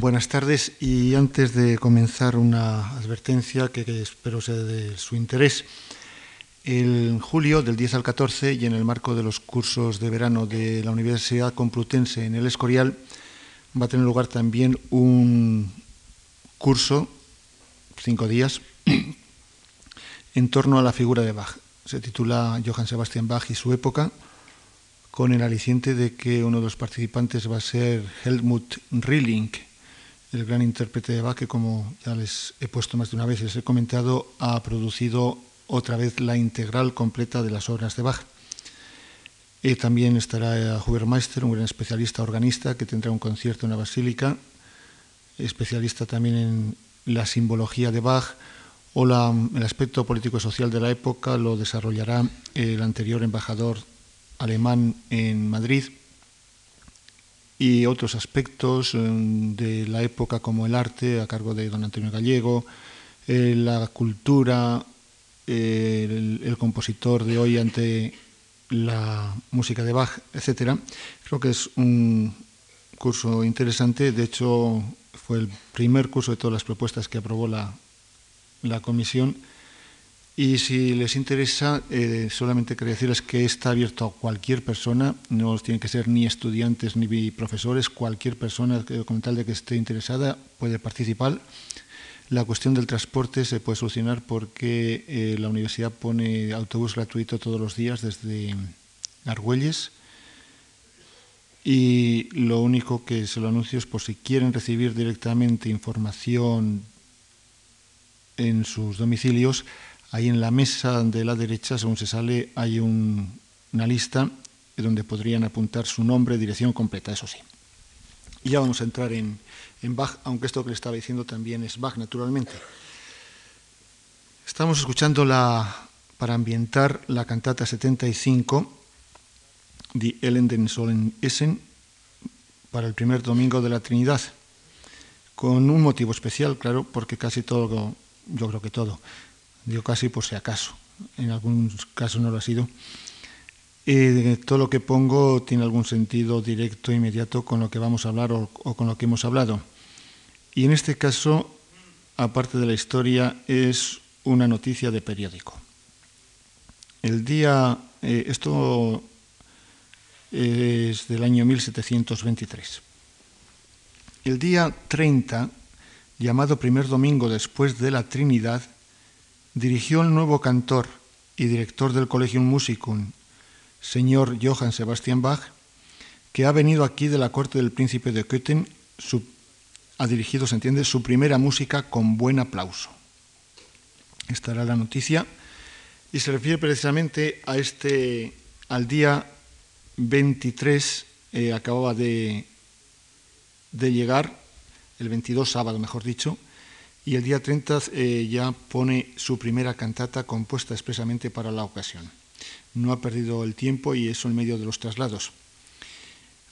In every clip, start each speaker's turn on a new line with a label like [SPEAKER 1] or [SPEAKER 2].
[SPEAKER 1] Buenas tardes y antes de comenzar una advertencia que, espero sea de su interés. En julio, del 10 al 14, y en el marco de los cursos de verano de la Universidad Complutense en el Escorial, va a tener lugar también un curso, cinco días, en torno a la figura de Bach. Se titula Johann Sebastian Bach y su época, con el aliciente de que uno de los participantes va a ser Helmut Rilling, el gran intérprete de Bach, que como ya les he puesto más de una vez y les he comentado, ha producido otra vez la integral completa de las obras de Bach. Y también estará Hubermeister, un gran especialista organista, que tendrá un concierto en la Basílica, especialista también en la simbología de Bach, o el aspecto político y social de la época lo desarrollará el anterior embajador alemán en Madrid, y otros aspectos eh, de la época como el arte a cargo de don Antonio Gallego, eh, la cultura, eh, el, compositor de hoy ante la música de Bach, etc. Creo que es un curso interesante, de hecho fue el primer curso de todas las propuestas que aprobó la, la comisión y si les interesa, eh, solamente quería decirles que está abierto a cualquier persona, no tienen que ser ni estudiantes ni profesores, cualquier persona con tal de que esté interesada puede participar. La cuestión del transporte se puede solucionar porque eh, la universidad pone autobús gratuito todos los días desde Argüelles. Y lo único que se lo anuncio es por si quieren recibir directamente información en sus domicilios, Ahí en la mesa de la derecha, según se sale, hay una lista donde podrían apuntar su nombre, dirección completa, eso sí. Y ya vamos a entrar en, Bach, aunque esto que le estaba diciendo también es Bach, naturalmente. Estamos escuchando la, para ambientar la cantata 75 de Elenden Solen Essen para el primer domingo de la Trinidad, con un motivo especial, claro, porque casi todo, yo creo que todo, digo casi por si acaso, en algunos casos no lo ha sido. todo lo que pongo tiene algún sentido directo, inmediato con lo que vamos a hablar o, con lo que hemos hablado. Y en este caso, aparte de la historia, es una noticia de periódico. El día, eh, esto es del año 1723. El día 30, llamado primer domingo después de la Trinidad, dirigió el nuevo cantor y director del Collegium Musicum, señor Johann Sebastian Bach, que ha venido aquí de la corte del príncipe de Köthen, ha dirigido, se entiende, su primera música con buen aplauso. Esta era la noticia y se refiere precisamente a este, al día 23, eh, acababa de, de llegar, el 22 sábado mejor dicho, y el día 30 eh, ya pone su primera cantata compuesta expresamente para la ocasión. No ha perdido el tiempo y eso en medio de los traslados.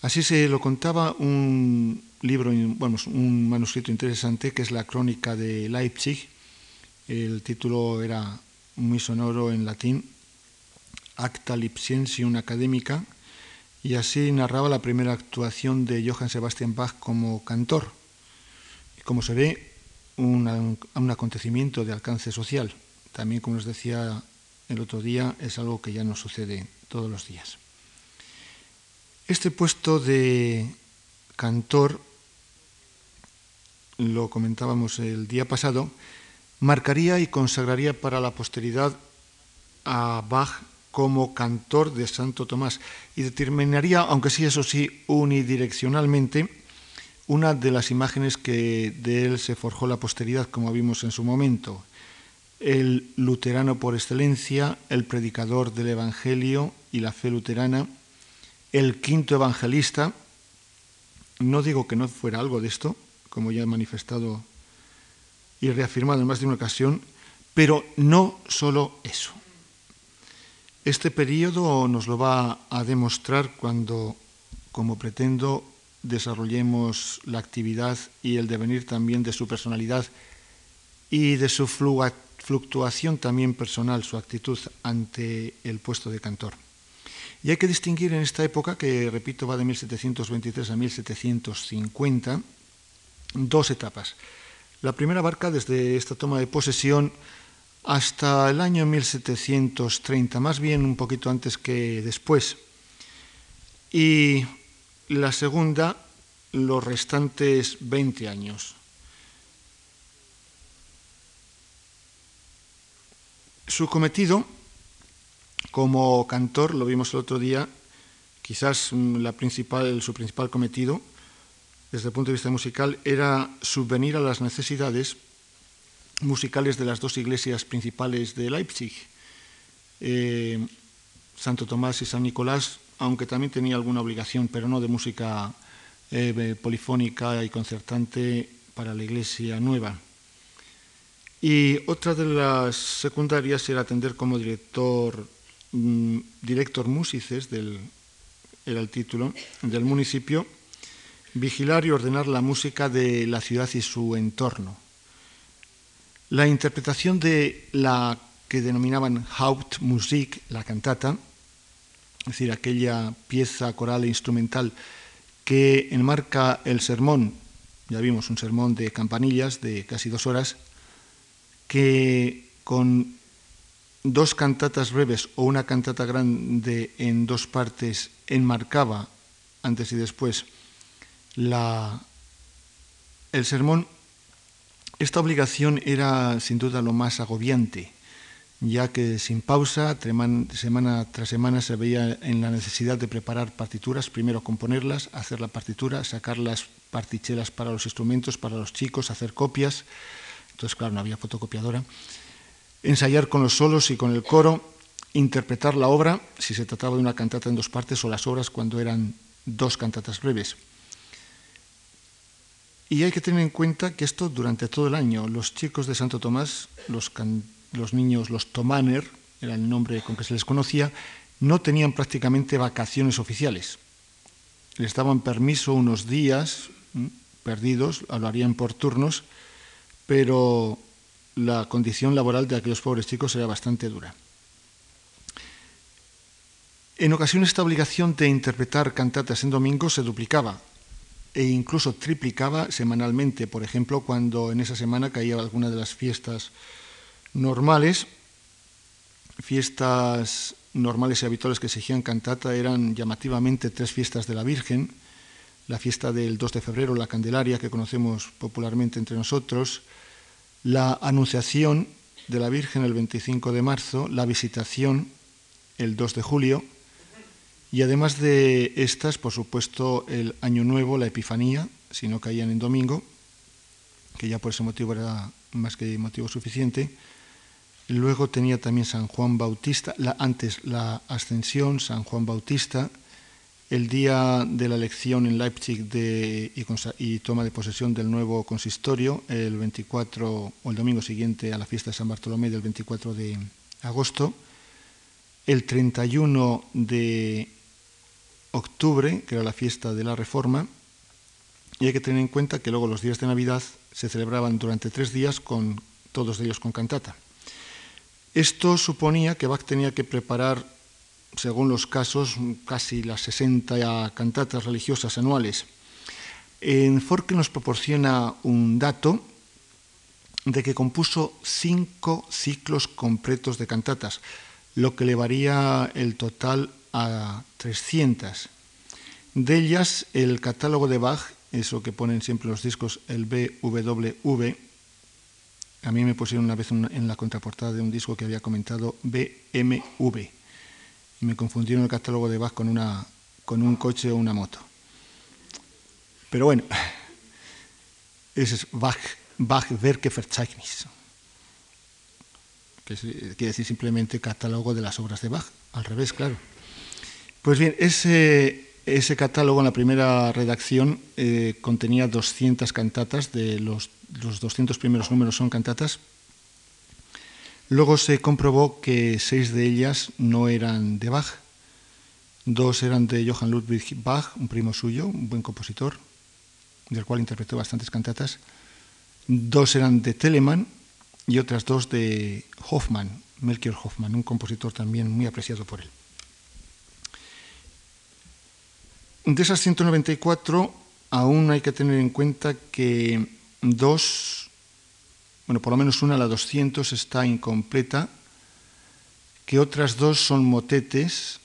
[SPEAKER 1] Así se lo contaba un libro, bueno, un manuscrito interesante que es la Crónica de Leipzig. El título era muy sonoro en latín, Acta Lipsiensium Académica, y así narraba la primera actuación de Johann Sebastian Bach como cantor. Y como se ve, un, acontecimiento de alcance social. También, como os decía el otro día, es algo que ya no sucede todos los días. Este puesto de cantor, lo comentábamos el día pasado, marcaría y consagraría para la posteridad a Bach como cantor de Santo Tomás y determinaría, aunque sí, eso sí, unidireccionalmente, una de las imágenes que de él se forjó la posteridad, como vimos en su momento, el luterano por excelencia, el predicador del Evangelio y la fe luterana, el quinto evangelista, no digo que no fuera algo de esto, como ya he manifestado y reafirmado en más de una ocasión, pero no solo eso. Este periodo nos lo va a demostrar cuando, como pretendo, desarrollemos la actividad y el devenir también de su personalidad y de su fluctuación también personal, su actitud ante el puesto de cantor. Y hay que distinguir en esta época, que repito va de 1723 a 1750, dos etapas. La primera abarca desde esta toma de posesión hasta el año 1730, más bien un poquito antes que después. Y la segunda, los restantes 20 años. Su cometido como cantor, lo vimos el otro día, quizás mm, la principal, su principal cometido desde el punto de vista musical era subvenir a las necesidades musicales de las dos iglesias principales de Leipzig, eh, Santo Tomás y San Nicolás, aunque también tenía alguna obligación, pero no de música eh, polifónica y concertante para la iglesia nueva. Y otra de las secundarias era atender como director, mm, director músices, del, era el título, del municipio, vigilar y ordenar la música de la ciudad y su entorno. La interpretación de la que denominaban Hauptmusik, la cantata, es decir, aquella pieza coral e instrumental que enmarca el sermón, ya vimos un sermón de campanillas de casi dos horas, que con dos cantatas breves o una cantata grande en dos partes enmarcaba antes y después la, el sermón, esta obligación era sin duda lo más agobiante, ya que sin pausa, semana tras semana, se veía en la necesidad de preparar partituras, primero componerlas, hacer la partitura, sacar las partichelas para los instrumentos, para los chicos, hacer copias, entonces claro, no había fotocopiadora, ensayar con los solos y con el coro, interpretar la obra, si se trataba de una cantata en dos partes, o las obras cuando eran dos cantatas breves. Y hay que tener en cuenta que esto durante todo el año, los chicos de Santo Tomás, los, los niños, los Tomaner, era el nombre con que se les conocía, no tenían prácticamente vacaciones oficiales. Les daban permiso unos días perdidos, lo harían por turnos, pero la condición laboral de aquellos pobres chicos era bastante dura. En ocasiones esta obligación de interpretar cantatas en domingo se duplicaba e incluso triplicaba semanalmente, por ejemplo, cuando en esa semana caía alguna de las fiestas normales, fiestas normales y habituales que exigían cantata eran llamativamente tres fiestas de la Virgen, la fiesta del 2 de febrero, la Candelaria, que conocemos popularmente entre nosotros, la Anunciación de la Virgen el 25 de marzo, la Visitación el 2 de julio, y además de estas, por supuesto, el Año Nuevo, la Epifanía, si no caían en domingo, que ya por ese motivo era más que motivo suficiente. Luego tenía también San Juan Bautista, antes la Ascensión, San Juan Bautista, el día de la elección en Leipzig y, y, toma de posesión del nuevo consistorio, el 24 o el domingo siguiente a la fiesta de San Bartolomé del 24 de agosto, el 31 de octubre, que era la fiesta de la Reforma, y hay que tener en cuenta que luego los días de Navidad se celebraban durante tres días con todos ellos con cantata. Esto suponía que Bach tenía que preparar, según los casos, casi las 60 cantatas religiosas anuales. En Forke nos proporciona un dato de que compuso cinco ciclos completos de cantatas, lo que elevaría el total a 300. De ellas, el catálogo de Bach, eso que ponen siempre los discos, el BWV, a mí me pusieron una vez en la contraportada de un disco que había comentado BMV. Y me confundieron el catálogo de Bach con, una, con un coche o una moto. Pero bueno, ese es Bach, Bach Werkeverzeichnis, que quiere decir simplemente catálogo de las obras de Bach. Al revés, claro. Pues bien, ese, ese catálogo en la primera redacción eh, contenía 200 cantatas, de los, los 200 primeros números son cantatas. Luego se comprobó que seis de ellas no eran de Bach, dos eran de Johann Ludwig Bach, un primo suyo, un buen compositor, del cual interpretó bastantes cantatas, dos eran de Telemann y otras dos de Hoffmann, Melchior Hoffmann, un compositor también muy apreciado por él. De esas 194, aún hay que tener en cuenta que dos, bueno, por lo menos una, la 200, está incompleta, que otras dos son motetes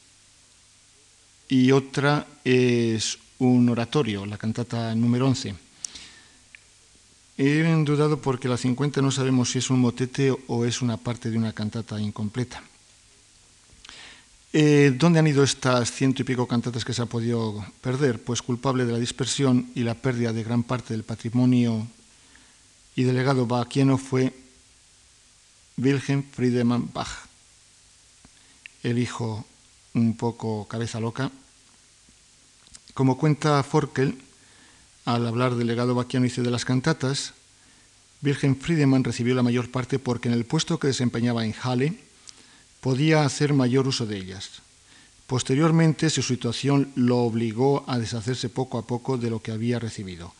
[SPEAKER 1] y otra es un oratorio, la cantata número 11. He dudado porque la 50 no sabemos si es un motete o es una parte de una cantata incompleta. Eh, ¿Dónde han ido estas ciento y pico cantatas que se ha podido perder? Pues culpable de la dispersión y la pérdida de gran parte del patrimonio y delegado bachiano fue Wilhelm Friedemann Bach, el hijo un poco cabeza loca. Como cuenta Forkel, al hablar del legado bachiano y de las cantatas, Wilhelm Friedemann recibió la mayor parte porque en el puesto que desempeñaba en Halle podía hacer mayor uso de ellas. Posteriormente, su situación lo obligó a deshacerse poco a poco de lo que había recibido.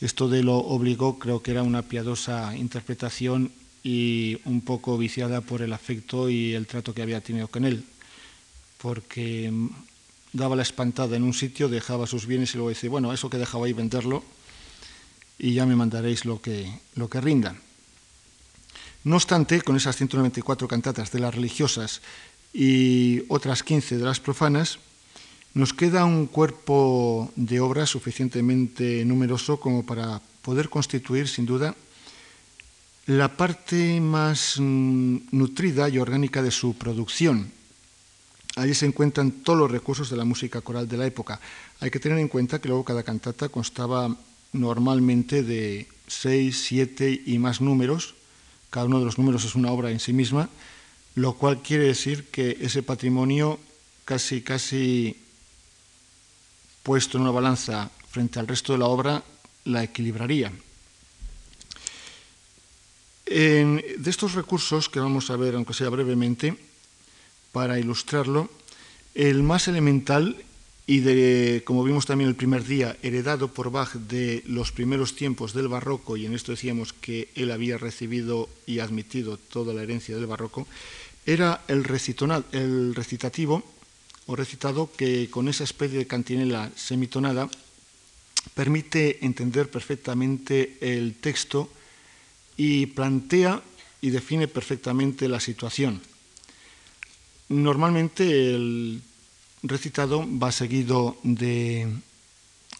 [SPEAKER 1] Esto de lo obligó creo que era una piadosa interpretación y un poco viciada por el afecto y el trato que había tenido con él, porque daba la espantada en un sitio, dejaba sus bienes y luego dice, bueno, eso que dejaba ahí venderlo y ya me mandaréis lo que, lo que rinda. No obstante, con esas 194 cantatas de las religiosas y otras 15 de las profanas, nos queda un cuerpo de obras suficientemente numeroso como para poder constituir, sin duda, la parte más mm, nutrida y orgánica de su producción. Allí se encuentran todos los recursos de la música coral de la época. Hay que tener en cuenta que luego cada cantata constaba normalmente de seis, siete y más números. Cada uno de los números es una obra en sí misma, lo cual quiere decir que ese patrimonio casi, casi puesto en una balanza frente al resto de la obra la equilibraría. De estos recursos que vamos a ver, aunque sea brevemente, para ilustrarlo, el más elemental y de, como vimos también el primer día, heredado por Bach de los primeros tiempos del barroco, y en esto decíamos que él había recibido y admitido toda la herencia del barroco, era el, el recitativo o recitado que con esa especie de cantinela semitonada permite entender perfectamente el texto y plantea y define perfectamente la situación. Normalmente el recitado va seguido de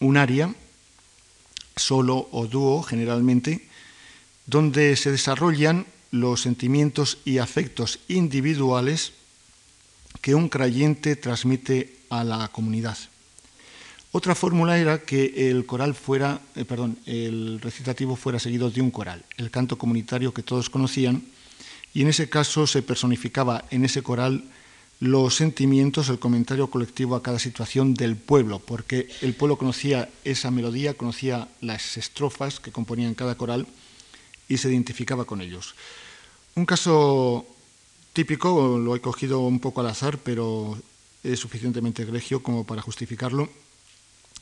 [SPEAKER 1] un aria, solo o dúo generalmente, donde se desarrollan los sentimientos y afectos individuales que un creyente transmite a la comunidad. Otra fórmula era que el coral fuera, eh, perdón, el recitativo fuera seguido de un coral, el canto comunitario que todos conocían, y en ese caso se personificaba en ese coral los sentimientos, el comentario colectivo a cada situación del pueblo, porque el pueblo conocía esa melodía, conocía las estrofas que componían cada coral y se identificaba con ellos. Un caso típico, lo he cogido un poco al azar, pero es suficientemente egregio como para justificarlo,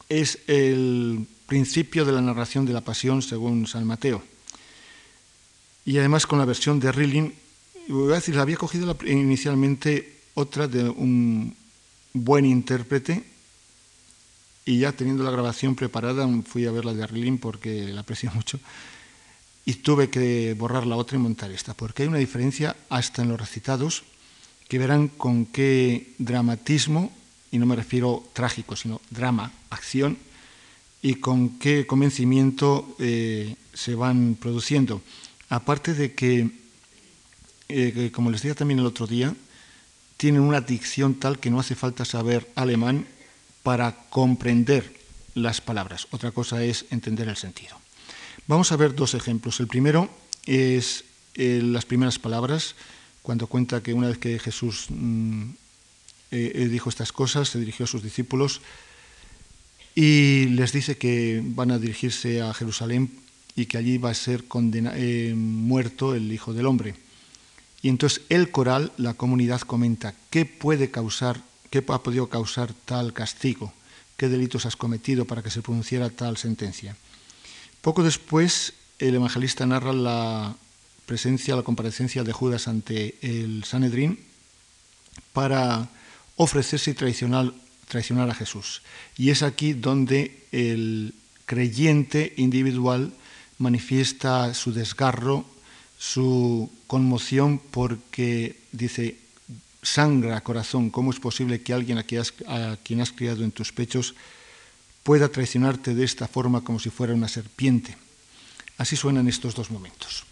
[SPEAKER 1] es el principio de la narración de la pasión según San Mateo. Y además con la versión de Rilling, voy a decir, la había cogido inicialmente otra de un buen intérprete y ya teniendo la grabación preparada fui a ver la de Rilling porque la aprecio mucho y tuve que borrar la otra y montar esta, porque hay una diferencia hasta en los recitados que verán con qué dramatismo y no me refiero trágico, sino drama, acción, y con qué convencimiento eh, se van produciendo. Aparte de que, eh, como les decía también el otro día, tienen una dicción tal que no hace falta saber alemán para comprender las palabras. Otra cosa es entender el sentido. Vamos a ver dos ejemplos. El primero es eh, las primeras palabras, cuando cuenta que una vez que Jesús mm, eh, dijo estas cosas, se dirigió a sus discípulos y les dice que van a dirigirse a Jerusalén y que allí va a ser eh, muerto el Hijo del Hombre. Y entonces el coral, la comunidad comenta, ¿qué puede causar, qué ha podido causar tal castigo? ¿Qué delitos has cometido para que se pronunciara tal sentencia? Poco después, el evangelista narra la presencia, la comparecencia de Judas ante el Sanedrín para ofrecerse y traicionar, a Jesús. Y es aquí donde el creyente individual manifiesta su desgarro, su conmoción porque dice, sangra corazón, ¿cómo es posible que alguien a quien has criado en tus pechos pueda traicionarte de esta forma como si fuera una serpiente? Así suenan estos dos momentos.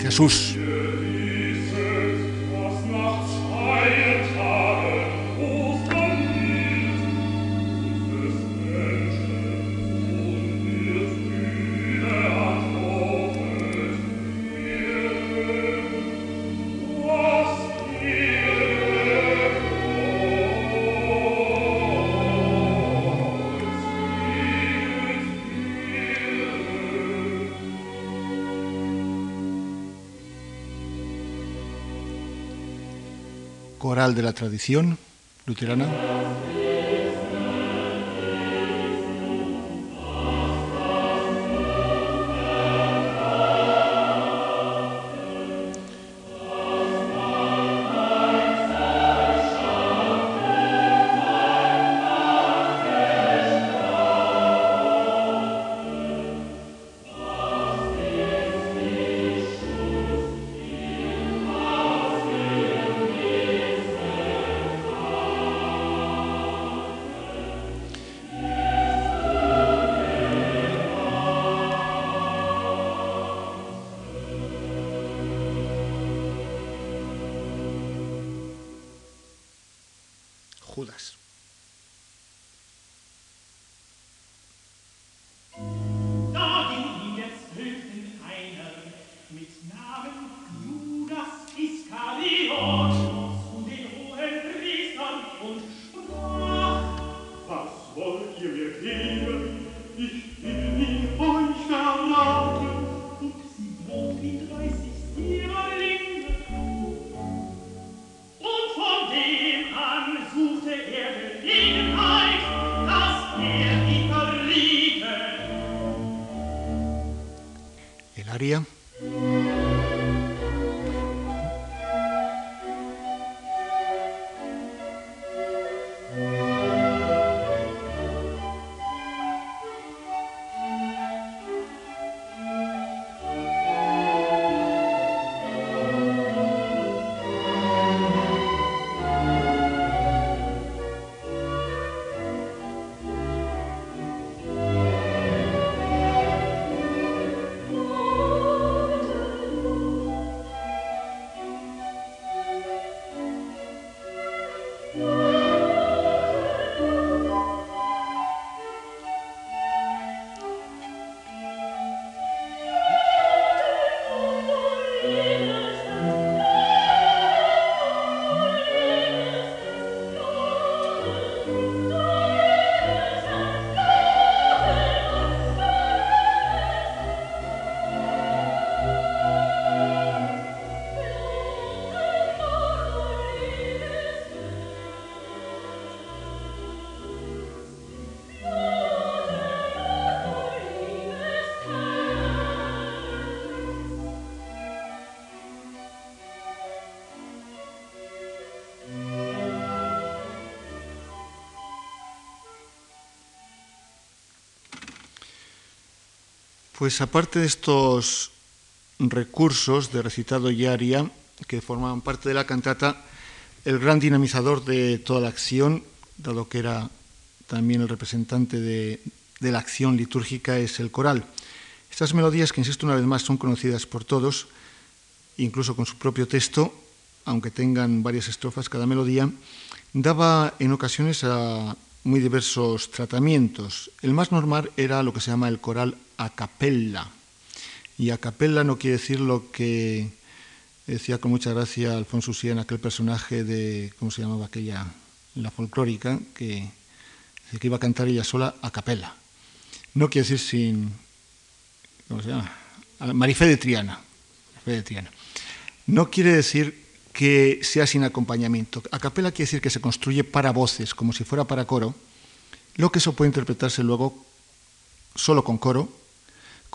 [SPEAKER 1] Jesús. De la tradición luterana. Pues aparte de estos recursos de recitado y aria que formaban parte de la cantata, el gran dinamizador de toda la acción, dado que era también el representante de, la acción litúrgica, es el coral. Estas melodías, que insisto una vez más, son conocidas por todos, incluso con su propio texto, aunque tengan varias estrofas cada melodía, daba en ocasiones a muy diversos tratamientos. El más normal era lo que se llama el coral a capella. Y a capella no quiere decir lo que decía con mucha gracia Alfonso Usía en aquel personaje de, ¿cómo se llamaba aquella? La folclórica, que, que iba a cantar ella sola a capella. No quiere decir sin, ¿cómo se llama? Marifé de Triana. Marifé de Triana. No quiere decir que sea sin acompañamiento. A capela quiere decir que se construye para voces, como si fuera para coro, lo que eso puede interpretarse luego solo con coro,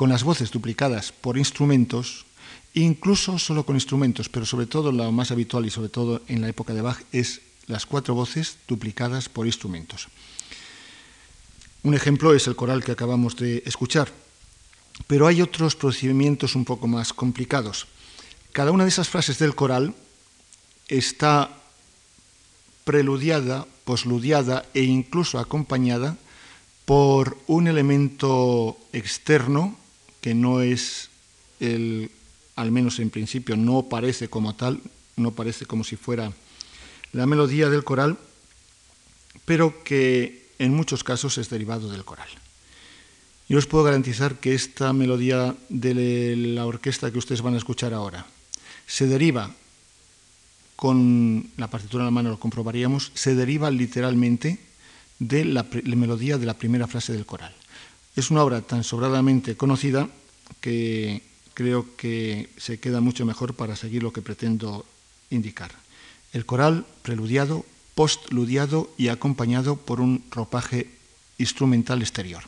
[SPEAKER 1] con las voces duplicadas por instrumentos, incluso solo con instrumentos, pero sobre todo lo más habitual y sobre todo en la época de Bach es las cuatro voces duplicadas por instrumentos. Un ejemplo es el coral que acabamos de escuchar, pero hay otros procedimientos un poco más complicados. Cada una de esas frases del coral está preludiada, posludiada e incluso acompañada por un elemento externo que no es el, al menos en principio, no parece como tal, no parece como si fuera la melodía del coral, pero que en muchos casos es derivado del coral. Yo os puedo garantizar que esta melodía de la orquesta que ustedes van a escuchar ahora se deriva con la partitura en la mano lo comprobaríamos, se deriva literalmente de la, melodía de la primera frase del coral. Es una obra tan sobradamente conocida que creo que se queda mucho mejor para seguir lo que pretendo indicar. El coral preludiado, postludiado y acompañado por un ropaje instrumental exterior.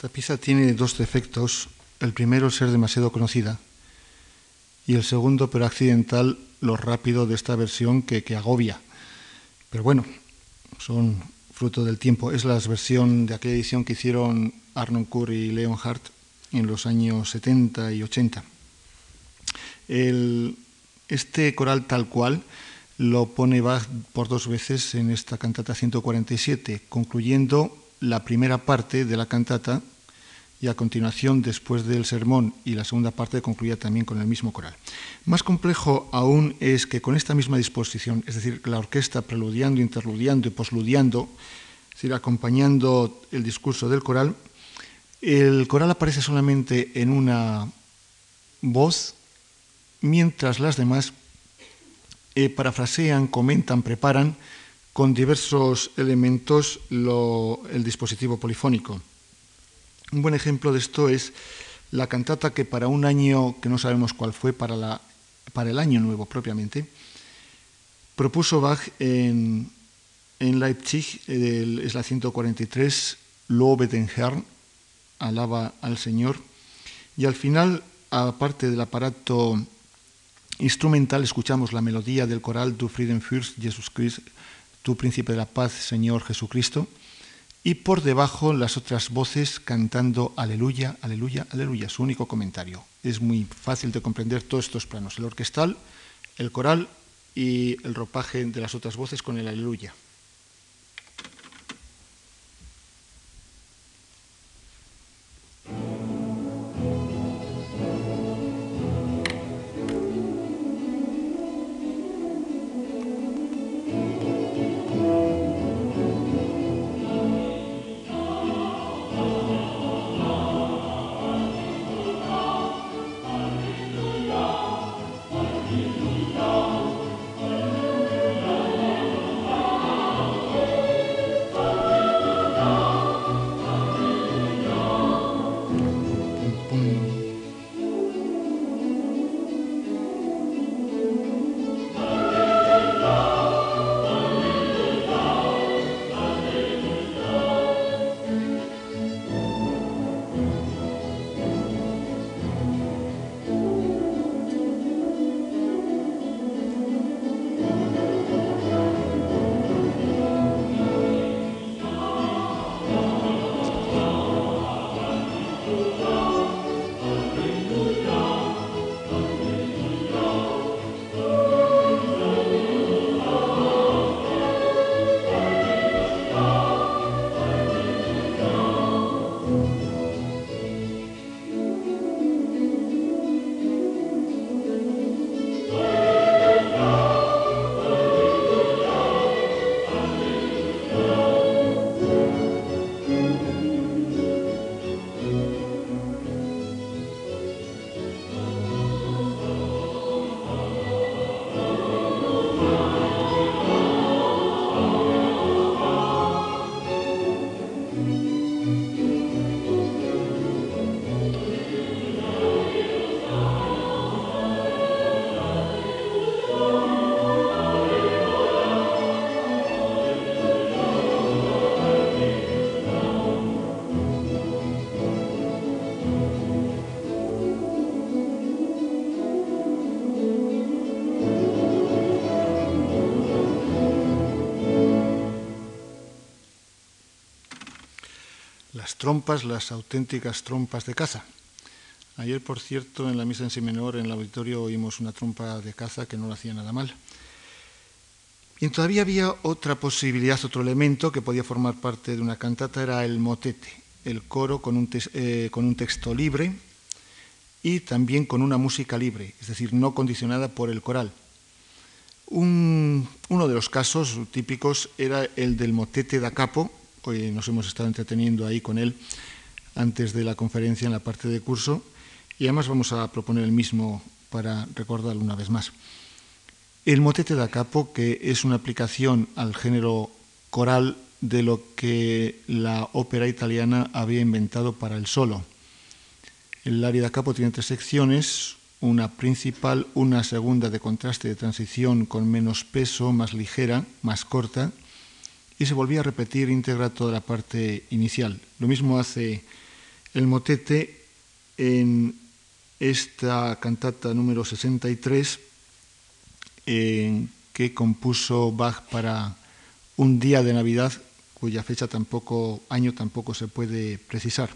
[SPEAKER 1] Esta pieza tiene dos defectos. El primero, ser demasiado conocida. Y el segundo, pero accidental, lo rápido de esta versión que, agobia. Pero bueno, son fruto del tiempo. Es la versión de aquella edición que hicieron Arnon Kur y Leon Hart en los años 70 y 80. este coral tal cual lo pone Bach por dos veces en esta cantata 147, concluyendo la primera parte de la cantata y a continuación, después del sermón y la segunda parte, concluía también con el mismo coral. Más complejo aún es que con esta misma disposición, es decir, la orquesta preludiando, interludiando y posludiando, es decir, acompañando el discurso del coral, el coral aparece solamente en una voz, mientras las demás eh, parafrasean, comentan, preparan con diversos elementos el dispositivo polifónico. Un buen ejemplo de esto es la cantata que para un año que no sabemos cuál fue, para, el año nuevo propiamente, propuso Bach en, Leipzig, es la 143, Lobe den Herrn, alaba al Señor, y al final, aparte del aparato instrumental, escuchamos la melodía del coral Du Friedenfürst Jesus Christ, Tu Príncipe de la Paz, Señor Jesucristo, y por debajo las otras voces cantando aleluya, aleluya, aleluya, su único comentario. Es muy fácil de comprender todos estos planos, el orquestal, el coral y el ropaje de las otras voces con el aleluya. Trompas, las auténticas trompas de caza. Ayer, por cierto, en la misa en si menor, en el auditorio, oímos una trompa de caza que no lo hacía nada mal. Y todavía había otra posibilidad, otro elemento que podía formar parte de una cantata, era el motete, el coro con un, eh, con un texto libre y también con una música libre, es decir, no condicionada por el coral. uno de los casos típicos era el del motete da capo, Hoy nos hemos estado entreteniendo ahí con él antes de la conferencia en la parte de curso y además vamos a proponer el mismo para recordarlo una vez más. El motete da capo, que es una aplicación al género coral de lo que la ópera italiana había inventado para el solo. El aria da capo tiene tres secciones, una principal, una segunda de contraste de transición con menos peso, más ligera, más corta, y se volvía a repetir íntegra toda la parte inicial. Lo mismo hace el motete en esta cantata número 63 que compuso Bach para un día de Navidad cuya fecha tampoco, año tampoco se puede precisar.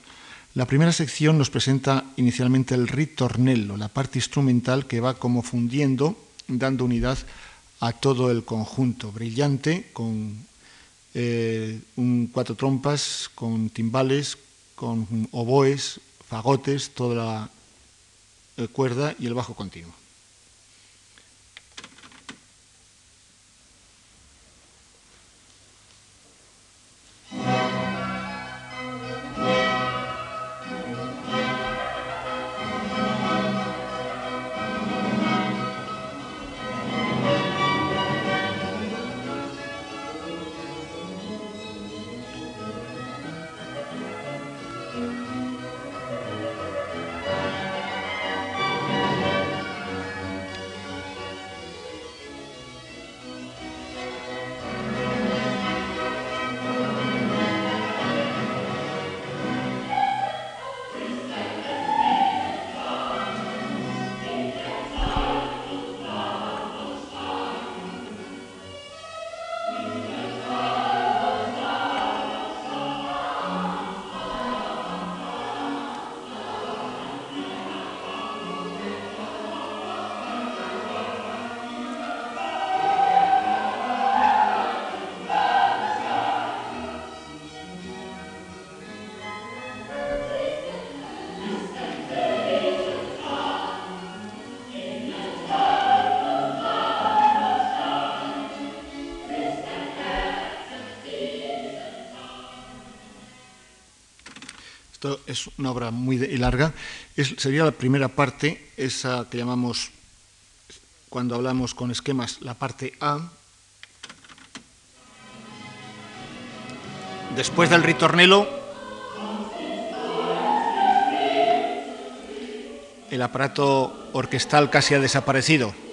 [SPEAKER 1] La primera sección nos presenta inicialmente el ritornello, la parte instrumental que va como fundiendo, dando unidad a todo el conjunto, brillante, con eh, un cuatro trompas con timbales, con oboes, fagotes, toda la eh, cuerda y el bajo continuo. Esto es una obra muy larga. sería la primera parte, esa que llamamos, cuando hablamos con esquemas, la parte A. Después del ritornelo, el aparato orquestal casi ha desaparecido.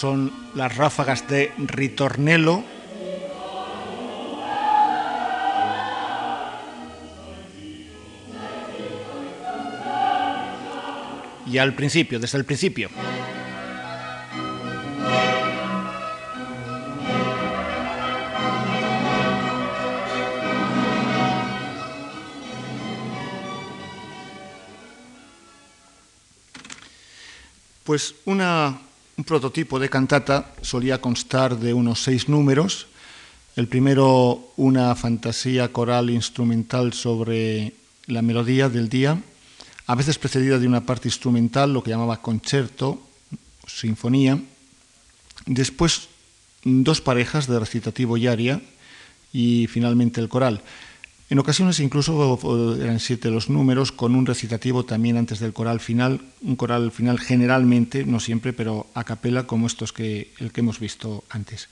[SPEAKER 1] Son las ráfagas de ritornelo. Y al principio, desde el principio. Pues una un prototipo de cantata solía constar de unos seis números. El primero, una fantasía coral instrumental sobre la melodía del día, a veces precedida de una parte instrumental, lo que llamaba concierto, sinfonía. Después, dos parejas de recitativo y aria y finalmente el coral. En ocasiones incluso eran siete los números, con un recitativo también antes del coral final, un coral final generalmente, no siempre, pero a capela como estos que el que hemos visto antes.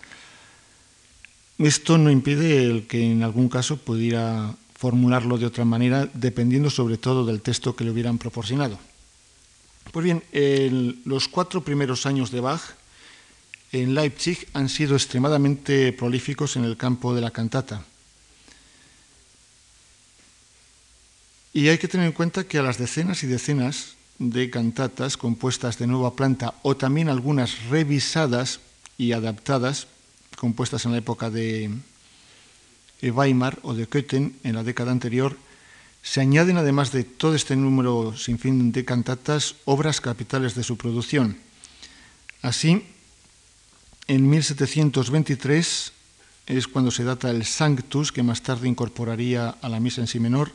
[SPEAKER 1] Esto no impide el que en algún caso pudiera formularlo de otra manera, dependiendo sobre todo del texto que le hubieran proporcionado. Pues bien, los cuatro primeros años de Bach en Leipzig han sido extremadamente prolíficos en el campo de la cantata. Y hay que tener en cuenta que a las decenas y decenas de cantatas compuestas de nueva planta o también algunas revisadas y adaptadas, compuestas en la época de Weimar o de Köthen en la década anterior, se añaden además de todo este número sin fin de cantatas obras capitales de su producción. Así, en 1723 es cuando se data el Sanctus, que más tarde incorporaría a la misa en sí menor,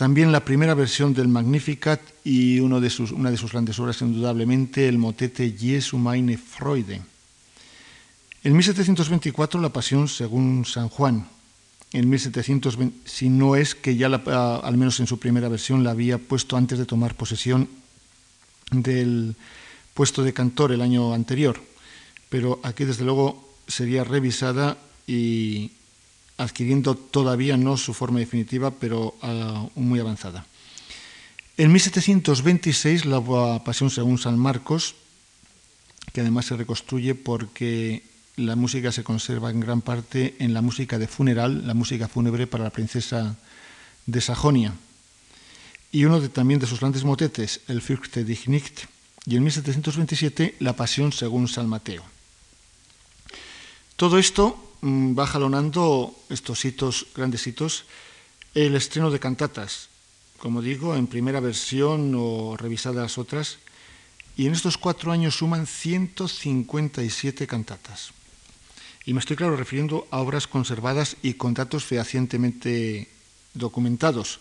[SPEAKER 1] también la primera versión del Magnificat y una de sus grandes obras, indudablemente, el motete Jesu meine Freude. En 1724, la Pasión según San Juan. En 1720, si no es que ya, ah, al menos en su primera versión, la había puesto antes de tomar posesión del puesto de cantor el año anterior. Pero aquí, desde luego, sería revisada y adquiriendo todavía no su forma definitiva, pero uh, muy avanzada. En 1726, la Pasión según San Marcos, que además se reconstruye porque la música se conserva en gran parte en la música de funeral, la música fúnebre para la princesa de Sajonia. Y uno de, también de sus grandes motetes, el Fürchte dich nicht, y en 1727, la Pasión según San Mateo. Todo esto va jalonando estos hitos, grandes hitos, el estreno de cantatas, como digo, en primera versión o revisadas otras, y en estos cuatro años suman 157 cantatas. Y me estoy, claro, refiriendo a obras conservadas y con datos fehacientemente documentados.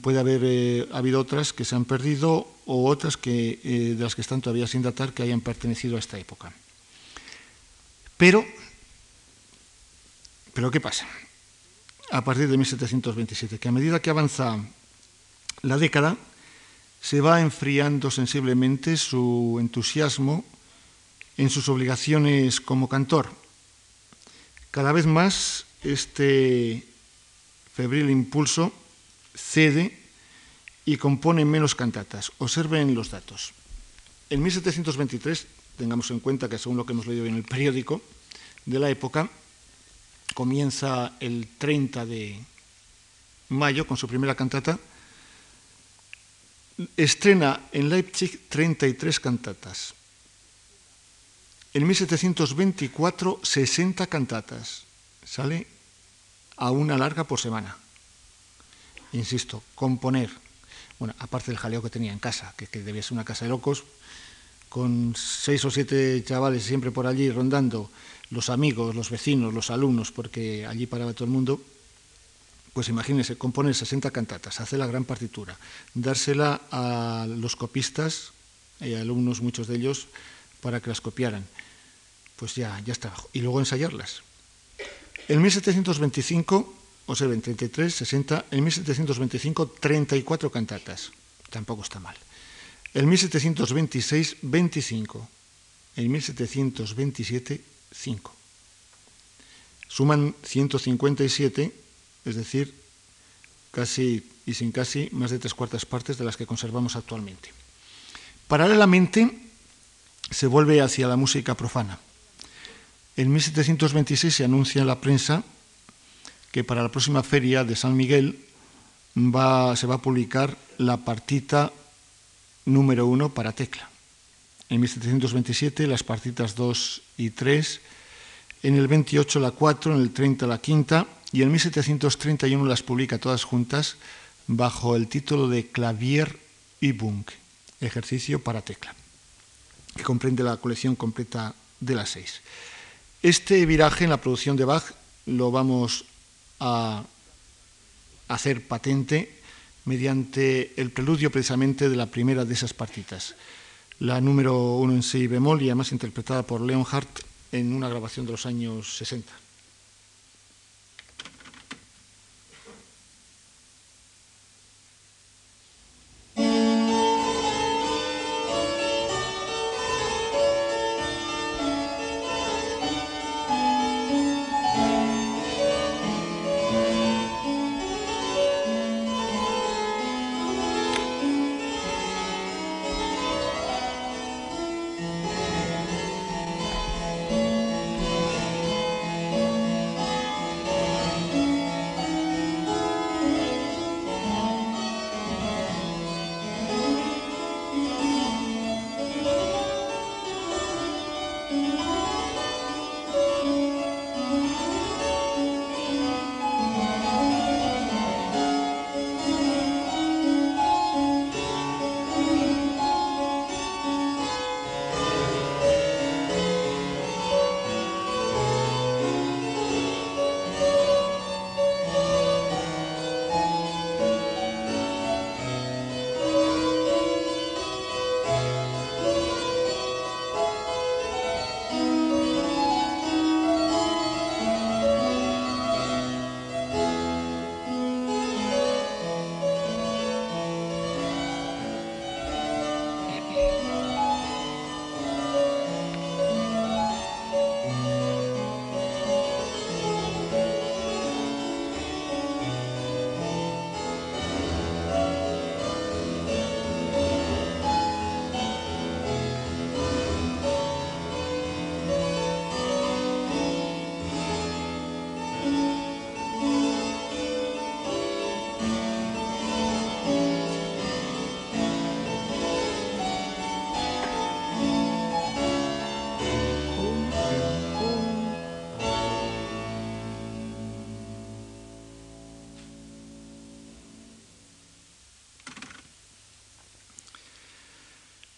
[SPEAKER 1] Puede haber eh, habido otras que se han perdido o otras que, eh, de las que están todavía sin datar que hayan pertenecido a esta época. Pero pero ¿qué pasa? A partir de 1727, que a medida que avanza la década, se va enfriando sensiblemente su entusiasmo en sus obligaciones como cantor. Cada vez más este febril impulso cede y compone menos cantatas. Observen los datos. En 1723, tengamos en cuenta que según lo que hemos leído en el periódico de la época, comienza el 30 de mayo con su primera cantata, estrena en Leipzig 33 cantatas. En 1724, 60 cantatas. Sale a una larga por semana. Insisto, componer, bueno, aparte del jaleo que tenía en casa, que, que debía ser una casa de locos, con seis o siete chavales siempre por allí rondando, los amigos, los vecinos, los alumnos, porque allí paraba todo el mundo, pues imagínense, componer 60 cantatas, hacer la gran partitura, dársela a los copistas y alumnos, muchos de ellos, para que las copiaran. Pues ya, ya está. Y luego ensayarlas. En 1725, o sea, en 33, 60, en 1725, 34 cantatas. Tampoco está mal. En 1726, 25. En 1727, 5. Suman 157, es decir, casi y sin casi más de tres cuartas partes de las que conservamos actualmente. Paralelamente, se vuelve hacia la música profana. En 1726 se anuncia en la prensa que para la próxima feria de San Miguel se va a publicar la partita número uno para tecla. En 1727 las partitas 2 y 3, en el 28 la 4, en el 30 la quinta y en 1731 las publica todas juntas bajo el título de Clavier Übung, ejercicio para tecla, que comprende la colección completa de las seis. Este viraje en la producción de Bach lo vamos a hacer patente mediante el preludio precisamente de la primera de esas partitas, la número uno en si bemol y además interpretada por Leonhardt en una grabación de los años 60.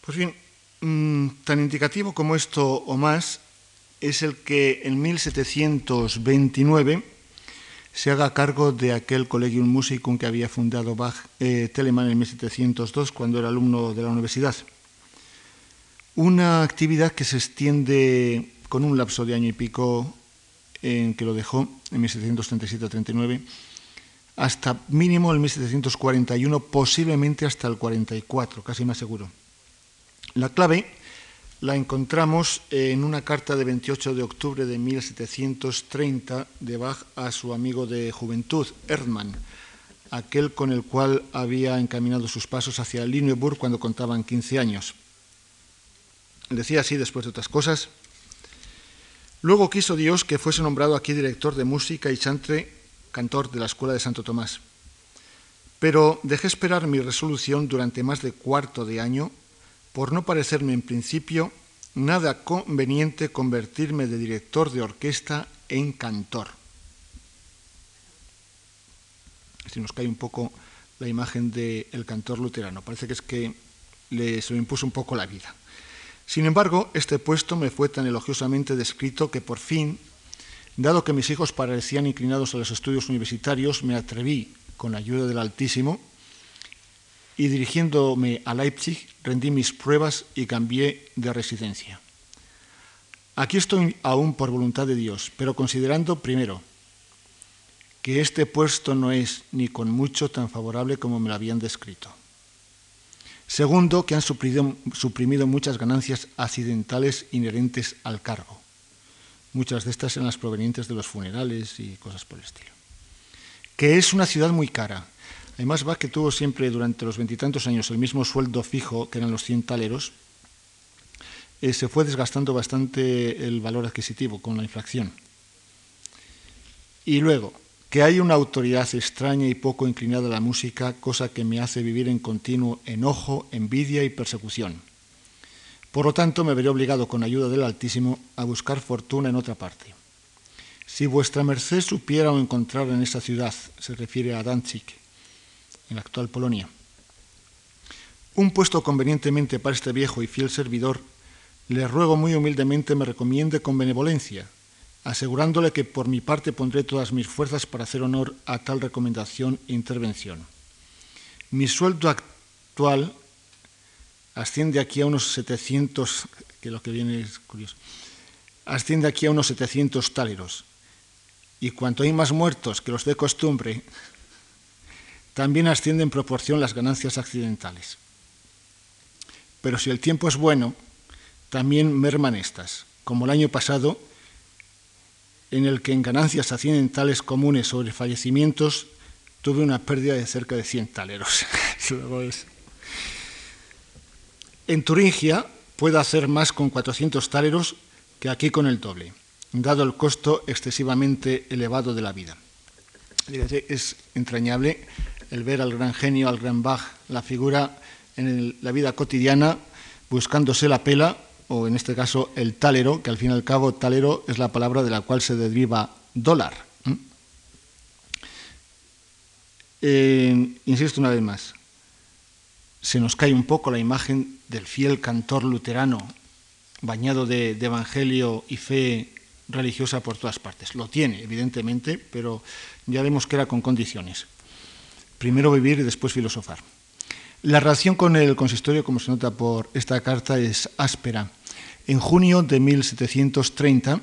[SPEAKER 1] Pues bien, mm, tan indicativo como esto o más es el que en 1729 se haga cargo de aquel Collegium Musicum que había fundado Bach, eh, Telemann en 1702 cuando era alumno de la universidad. Una actividad que se extiende con un lapso de año y pico en que lo dejó en 1737-39 hasta mínimo el 1741, posiblemente hasta el 44, casi más seguro. La clave la encontramos en una carta de 28 de octubre de 1730 de Bach a su amigo de juventud, Erdmann, aquel con el cual había encaminado sus pasos hacia Lüneburg cuando contaban 15 años. Decía así, después de otras cosas, Luego quiso Dios que fuese nombrado aquí director de música y chantre, cantor de la Escuela de Santo Tomás. Pero dejé esperar mi resolución durante más de cuarto de año por no parecerme en principio nada conveniente convertirme de director de orquesta en cantor. Si nos cae un poco la imagen del cantor luterano. Parece que es que le, se me impuso un poco la vida. Sin embargo, este puesto me fue tan elogiosamente descrito que por fin, dado que mis hijos parecían inclinados a los estudios universitarios, me atreví, con ayuda del Altísimo, y dirigiéndome a Leipzig, rendí mis pruebas y cambié de residencia. Aquí estoy aún por voluntad de Dios, pero considerando primero que este puesto no es ni con mucho tan favorable como me lo habían descrito. Segundo, que han suprimido, muchas ganancias accidentales inherentes al cargo. Muchas de estas eran las provenientes de los funerales y cosas por el estilo. Que es una ciudad muy cara. Además, va que tuvo siempre durante los veintitantos años el mismo sueldo fijo, que eran los cien taleros, eh, se fue desgastando bastante el valor adquisitivo con la inflación. Y luego, que hay una autoridad extraña y poco inclinada a la música, cosa que me hace vivir en continuo enojo, envidia y persecución. Por lo tanto, me veré obligado, con ayuda del Altísimo, a buscar fortuna en otra parte. Si vuestra merced supiera o encontrar en esa ciudad, se refiere a Danzig, en la actual Polonia, un puesto convenientemente para este viejo y fiel servidor, le ruego muy humildemente me recomiende con benevolencia, asegurándole que por mi parte pondré todas mis fuerzas para hacer honor a tal recomendación e intervención. Mi sueldo actual asciende aquí a unos 700, que lo que viene es curioso, asciende aquí a unos 700 táleros. Y cuanto hay más muertos que los de costumbre, también ascienden en proporción las ganancias accidentales. Pero si el tiempo es bueno, también merman estas, como el año pasado, en el que en ganancias accidentales comunes sobre fallecimientos tuve una pérdida de cerca de 100 taleros. en Turingia puedo hacer más con 400 taleros que aquí con el doble, dado el costo excesivamente elevado de la vida. Es entrañable el ver al gran genio, al gran Bach, la figura en la vida cotidiana, buscándose la pela o en este caso el talero, que al fin y al cabo talero es la palabra de la cual se deriva dólar. Eh, insisto una vez más, se nos cae un poco la imagen del fiel cantor luterano, bañado de, de evangelio y fe religiosa por todas partes. Lo tiene, evidentemente, pero ya vemos que era con condiciones. Primero vivir y después filosofar. La relación con el consistorio, como se nota por esta carta, es áspera. En junio de 1730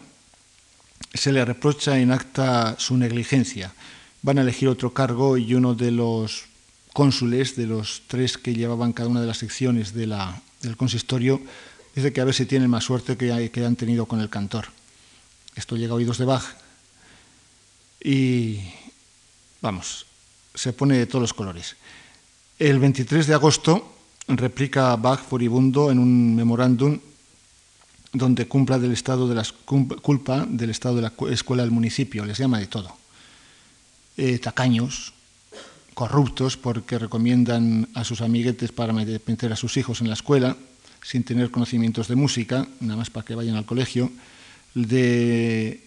[SPEAKER 1] se le reprocha en acta su negligencia. Van a elegir otro cargo y uno de los cónsules, de los tres que llevaban cada una de las secciones del consistorio, dice que a ver si tienen más suerte que, que han tenido con el cantor. Esto llega a oídos de Bach y, vamos, se pone de todos los colores. El 23 de agosto replica Bach furibundo en un memorándum donde cumpla del estado de la culpa del estado de la escuela del municipio, les llama de todo. Eh, tacaños, corruptos porque recomiendan a sus amiguetes para meter a sus hijos en la escuela sin tener conocimientos de música, nada más para que vayan al colegio, de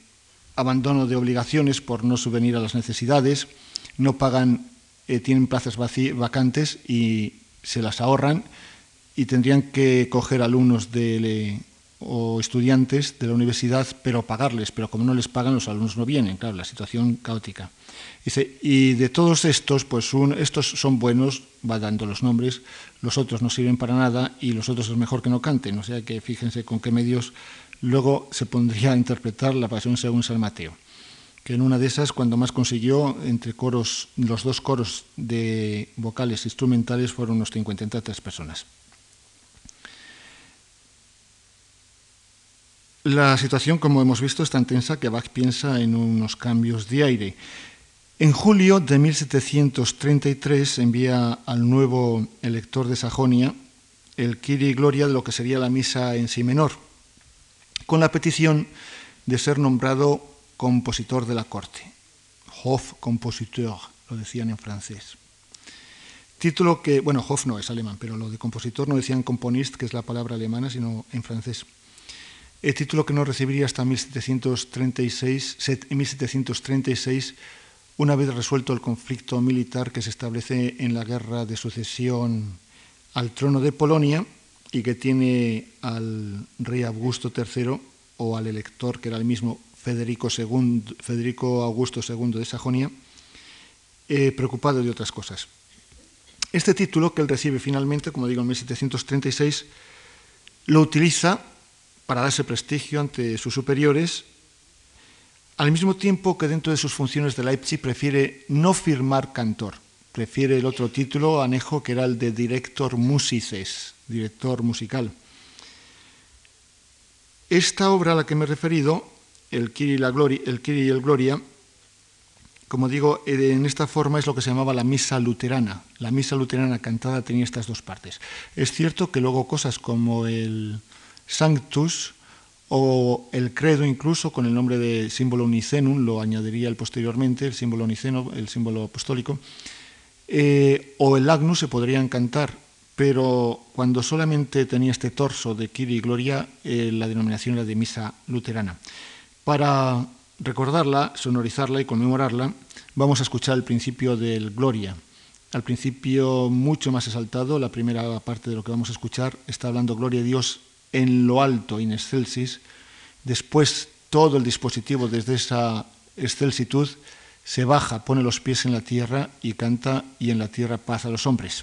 [SPEAKER 1] abandono de obligaciones por no subvenir a las necesidades, no pagan eh, tienen plazas vacantes y se las ahorran y tendrían que coger alumnos de, o estudiantes de la universidad, pero pagarles, pero como no les pagan, los alumnos no vienen, claro, la situación caótica. Dice, y de todos estos, pues estos son buenos, va dando los nombres, los otros no sirven para nada y los otros es mejor que no canten, o sea que fíjense con qué medios luego se pondría a interpretar la pasión según San Mateo que en una de esas, cuando más consiguió, entre coros, los dos coros de vocales instrumentales fueron unos 53 personas. La situación, como hemos visto, es tan tensa que Bach piensa en unos cambios de aire. En julio de 1733 envía al nuevo elector de Sajonia el Kiri Gloria de lo que sería la misa en sí menor, con la petición de ser nombrado compositor de la corte. Hof compositeur, lo decían en francés. Título que, bueno, Hof no es alemán, pero lo de compositor no decían componist, que es la palabra alemana, sino en francés. El título que no recibiría hasta 1736, 1736 una vez resuelto el conflicto militar que se establece en la guerra de sucesión al trono de Polonia y que tiene al rey Augusto III o al elector, que era el mismo Federico, Federico Augusto II de Sajonia, eh, preocupado de otras cosas. Este título que él recibe finalmente, como digo, en 1736, lo utiliza para darse prestigio ante sus superiores, al mismo tiempo que dentro de sus funciones de Leipzig prefiere no firmar cantor, prefiere el otro título anejo que era el de director musices, director musical. Esta obra a la que me he referido, el Kiri y, la Gloria, el, y el Gloria, como digo, en esta forma es lo que se llamaba la misa luterana. La misa luterana cantada tenía estas dos partes. Es cierto que luego cosas como el Sanctus o el credo incluso con el nombre de símbolo unicenum, lo añadiría él posteriormente, el símbolo uniceno, el símbolo apostólico, eh, o el agnus se podrían cantar, pero cuando solamente tenía este torso de Kiri y Gloria, eh, la denominación era de misa luterana. Para recordarla, sonorizarla y conmemorarla, vamos a escuchar el principio del Gloria. Al principio mucho más exaltado, la primera parte de lo que vamos a escuchar está hablando Gloria a Dios en lo alto, in excelsis, después todo el dispositivo desde esa excelsitud se baja, pone los pies en la tierra y canta y en la tierra paz a los hombres.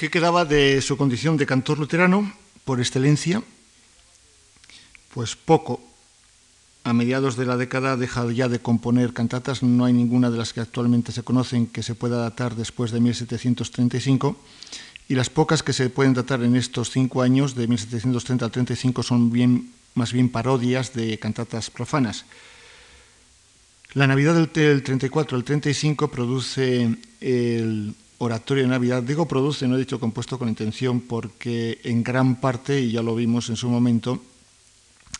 [SPEAKER 1] ¿Qué quedaba de su condición de cantor luterano por excelencia? Pues poco. A mediados de la década deja ya de componer cantatas, no hay ninguna de las que actualmente se conocen que se pueda datar después de 1735, y las pocas que se pueden datar en estos cinco años, de 1730 al 35, son bien, más bien parodias de cantatas profanas. La Navidad del 34 al 35 produce el oratorio de Navidad. Digo produce, no he dicho compuesto con intención, porque en gran parte, y ya lo vimos en su momento,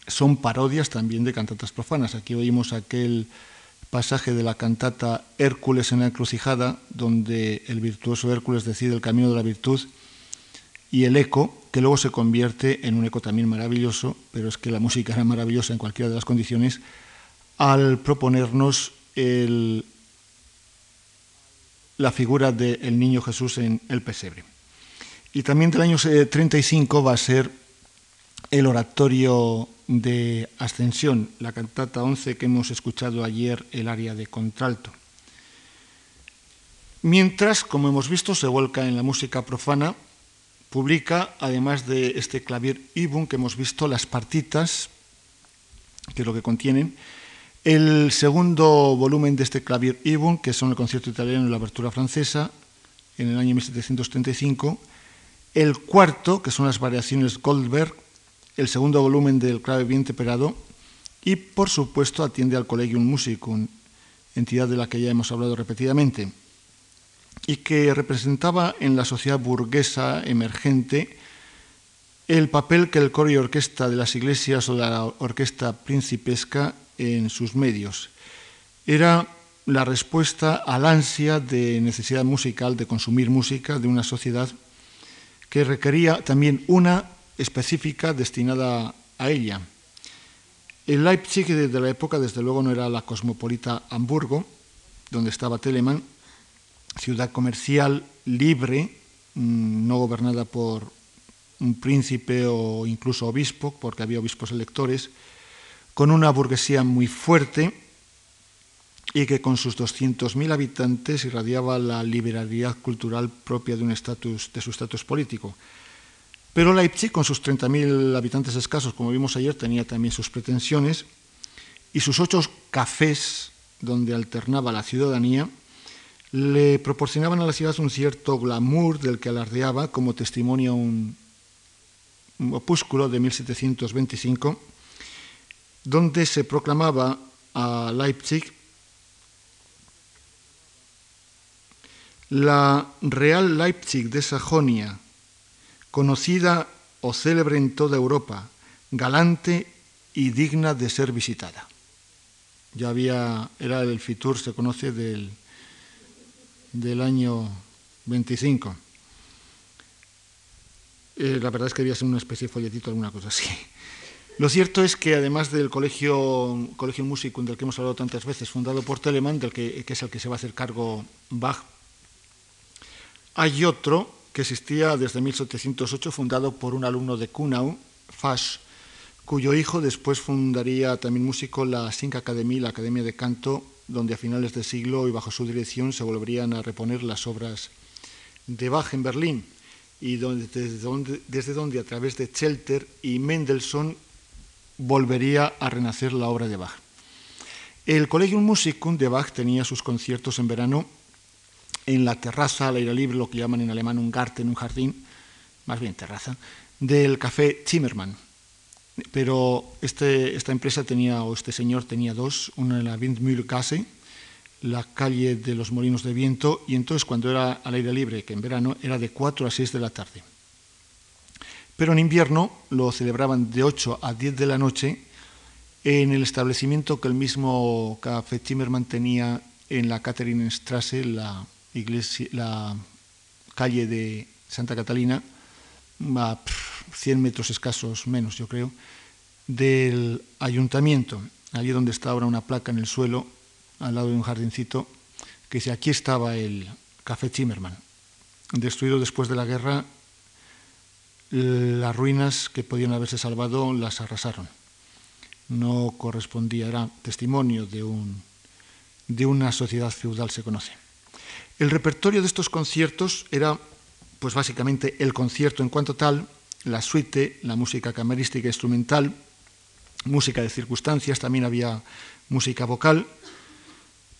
[SPEAKER 1] son parodias también de cantatas profanas. Aquí oímos aquel pasaje de la cantata Hércules en la encrucijada, donde el virtuoso Hércules decide el camino de la virtud, y el eco, que luego se convierte en un eco también maravilloso, pero es que la música era maravillosa en cualquiera de las condiciones, al proponernos el la figura del niño Jesús en el pesebre. Y también del año 35 va a ser el oratorio de Ascensión, la cantata 11 que hemos escuchado ayer, el área de contralto. Mientras, como hemos visto, se vuelca en la música profana, publica, además de este clavier Ibun que hemos visto, las partitas, que es lo que contienen, el segundo volumen de este clavier Ibun, que son el concierto italiano y la abertura francesa, en el año 1735, el cuarto, que son las variaciones Goldberg, el segundo volumen del clave bien temperado, y por supuesto atiende al Collegium Musicum, entidad de la que ya hemos hablado repetidamente, y que representaba en la sociedad burguesa emergente el papel que el coro y orquesta de las iglesias o la orquesta principesca en sus medios. Era la respuesta al ansia de necesidad musical, de consumir música de una sociedad que requería también una específica destinada a ella. El Leipzig de la época, desde luego, no era la cosmopolita Hamburgo, donde estaba Telemann, ciudad comercial libre, mm, no gobernada por un príncipe o incluso obispo, porque había obispos electores, con una burguesía muy fuerte y que con sus 200.000 habitantes irradiaba la liberalidad cultural propia de, un de su estatus político. Pero Leipzig, con sus 30.000 habitantes escasos, como vimos ayer, tenía también sus pretensiones y sus ocho cafés donde alternaba la ciudadanía le proporcionaban a la ciudad un cierto glamour del que alardeaba como testimonio un, un opúsculo de 1725 donde se proclamaba a Leipzig la Real Leipzig de Sajonia, conocida o célebre en toda Europa, galante y digna de ser visitada. Ya había, era el Fitur, se conoce del, del año 25. Eh, la verdad es que debía ser una especie de folletito, alguna cosa así. Lo cierto es que además del colegio, colegio Musicum del que hemos hablado tantas veces, fundado por Telemann, del que, es el que se va a hacer cargo Bach, hay otro que existía desde 1708, fundado por un alumno de Kunau, Fasch, cuyo hijo después fundaría también músico la Sing Academy, la Academia de Canto, donde a finales del siglo y bajo su dirección se volverían a reponer las obras de Bach en Berlín, y donde, desde, donde, a través de Chelter y Mendelssohn volvería a renacer la obra de Bach. El Collegium Musicum de Bach tenía sus conciertos en verano en la terraza al aire libre, lo que llaman en alemán un Garten, un jardín, más bien terraza, del café Zimmermann. Pero este, esta empresa tenía, o este señor tenía dos, una en la Windmühlgasse, la calle de los molinos de viento, y entonces cuando era al aire libre, que en verano era de 4 a 6 de la tarde. Pero en invierno lo celebraban de 8 a 10 de la noche en el establecimiento que el mismo Café Zimmermann tenía en la Strasse, la iglesia, la calle de Santa Catalina, a 100 metros escasos menos, yo creo, del ayuntamiento, allí donde está ahora una placa en el suelo, al lado de un jardincito, que dice, aquí estaba el Café Zimmermann. Destruido después de la guerra, las ruinas que podían haberse salvado las arrasaron. No correspondía, era testimonio de, un, de una sociedad feudal, se conoce. El repertorio de estos conciertos era, pues básicamente, el concierto en cuanto tal, la suite, la música camerística instrumental, música de circunstancias, también había música vocal,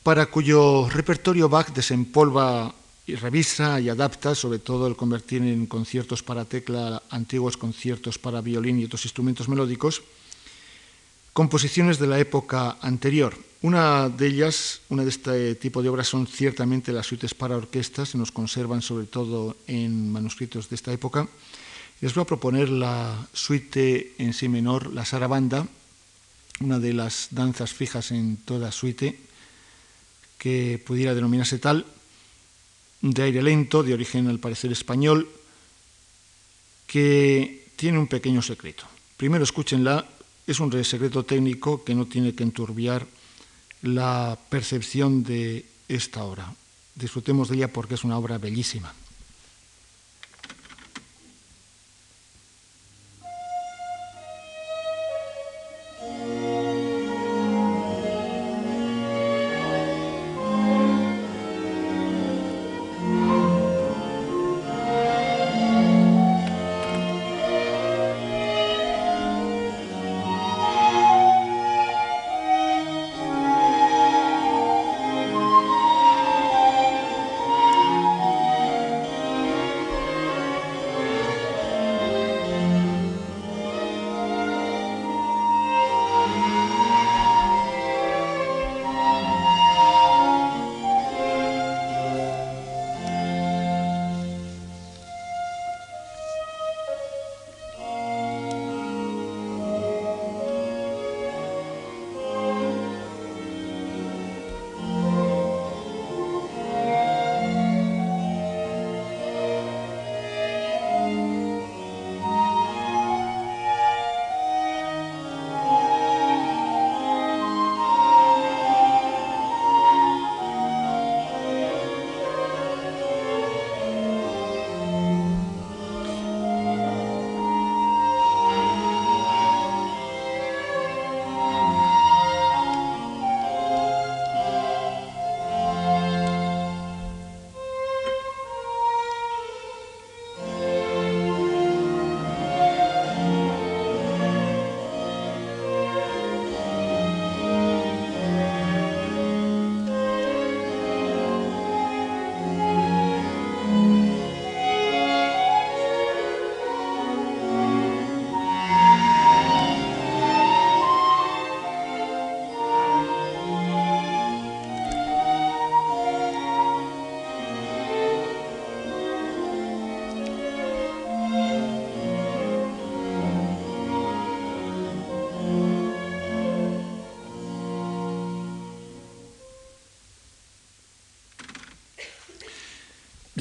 [SPEAKER 1] para cuyo repertorio Bach desempolva revisa y adapta, sobre todo el convertir en conciertos para tecla antiguos conciertos para violín y otros instrumentos melódicos, composiciones de la época anterior. Una de ellas, una de este tipo de obras son ciertamente las suites para orquestas, se nos conservan sobre todo en manuscritos de esta época. Les voy a proponer la suite en sí menor, la sarabanda, una de las danzas fijas en toda suite, que pudiera denominarse tal, de aire lento, de origen al parecer español, que tiene un pequeño secreto. Primero escúchenla, es un secreto técnico que no tiene que enturbiar la percepción de esta obra. Disfrutemos de ella porque es una obra bellísima.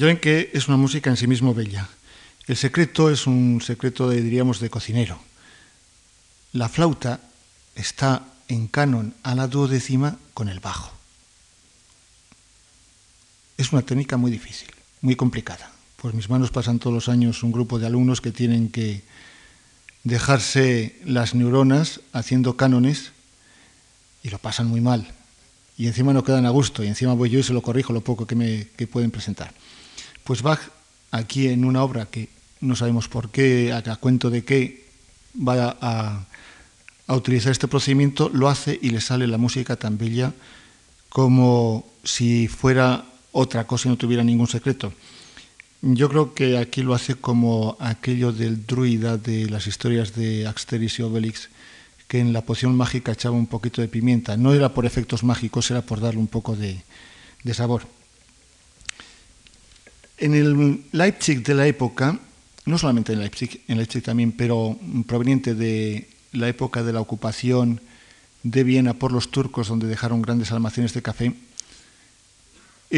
[SPEAKER 1] Ya ven que es una música en sí mismo bella. El secreto es un secreto, de, diríamos, de cocinero. La flauta está en canon a la duodécima con el bajo. Es una técnica muy difícil, muy complicada. Por mis manos pasan todos los años un grupo de alumnos que tienen que dejarse las neuronas haciendo cánones y lo pasan muy mal. Y encima no quedan a gusto, y encima voy yo y se lo corrijo lo poco que me que pueden presentar. Pues Bach, aquí en una obra que no sabemos por qué, a, cuento de qué va a, utilizar este procedimiento, lo hace y le sale la música tan bella como si fuera otra cosa y no tuviera ningún secreto. Yo creo que aquí lo hace como aquello del druida de las historias de Axteris y Obelix, que en la poción mágica echaba un poquito de pimienta. No era por efectos mágicos, era por darle un poco de sabor. En el Leipzig de la época, no solamente en Leipzig, en Leipzig también, pero proveniente de la época de la ocupación de Viena por los turcos, donde dejaron grandes almacenes de café,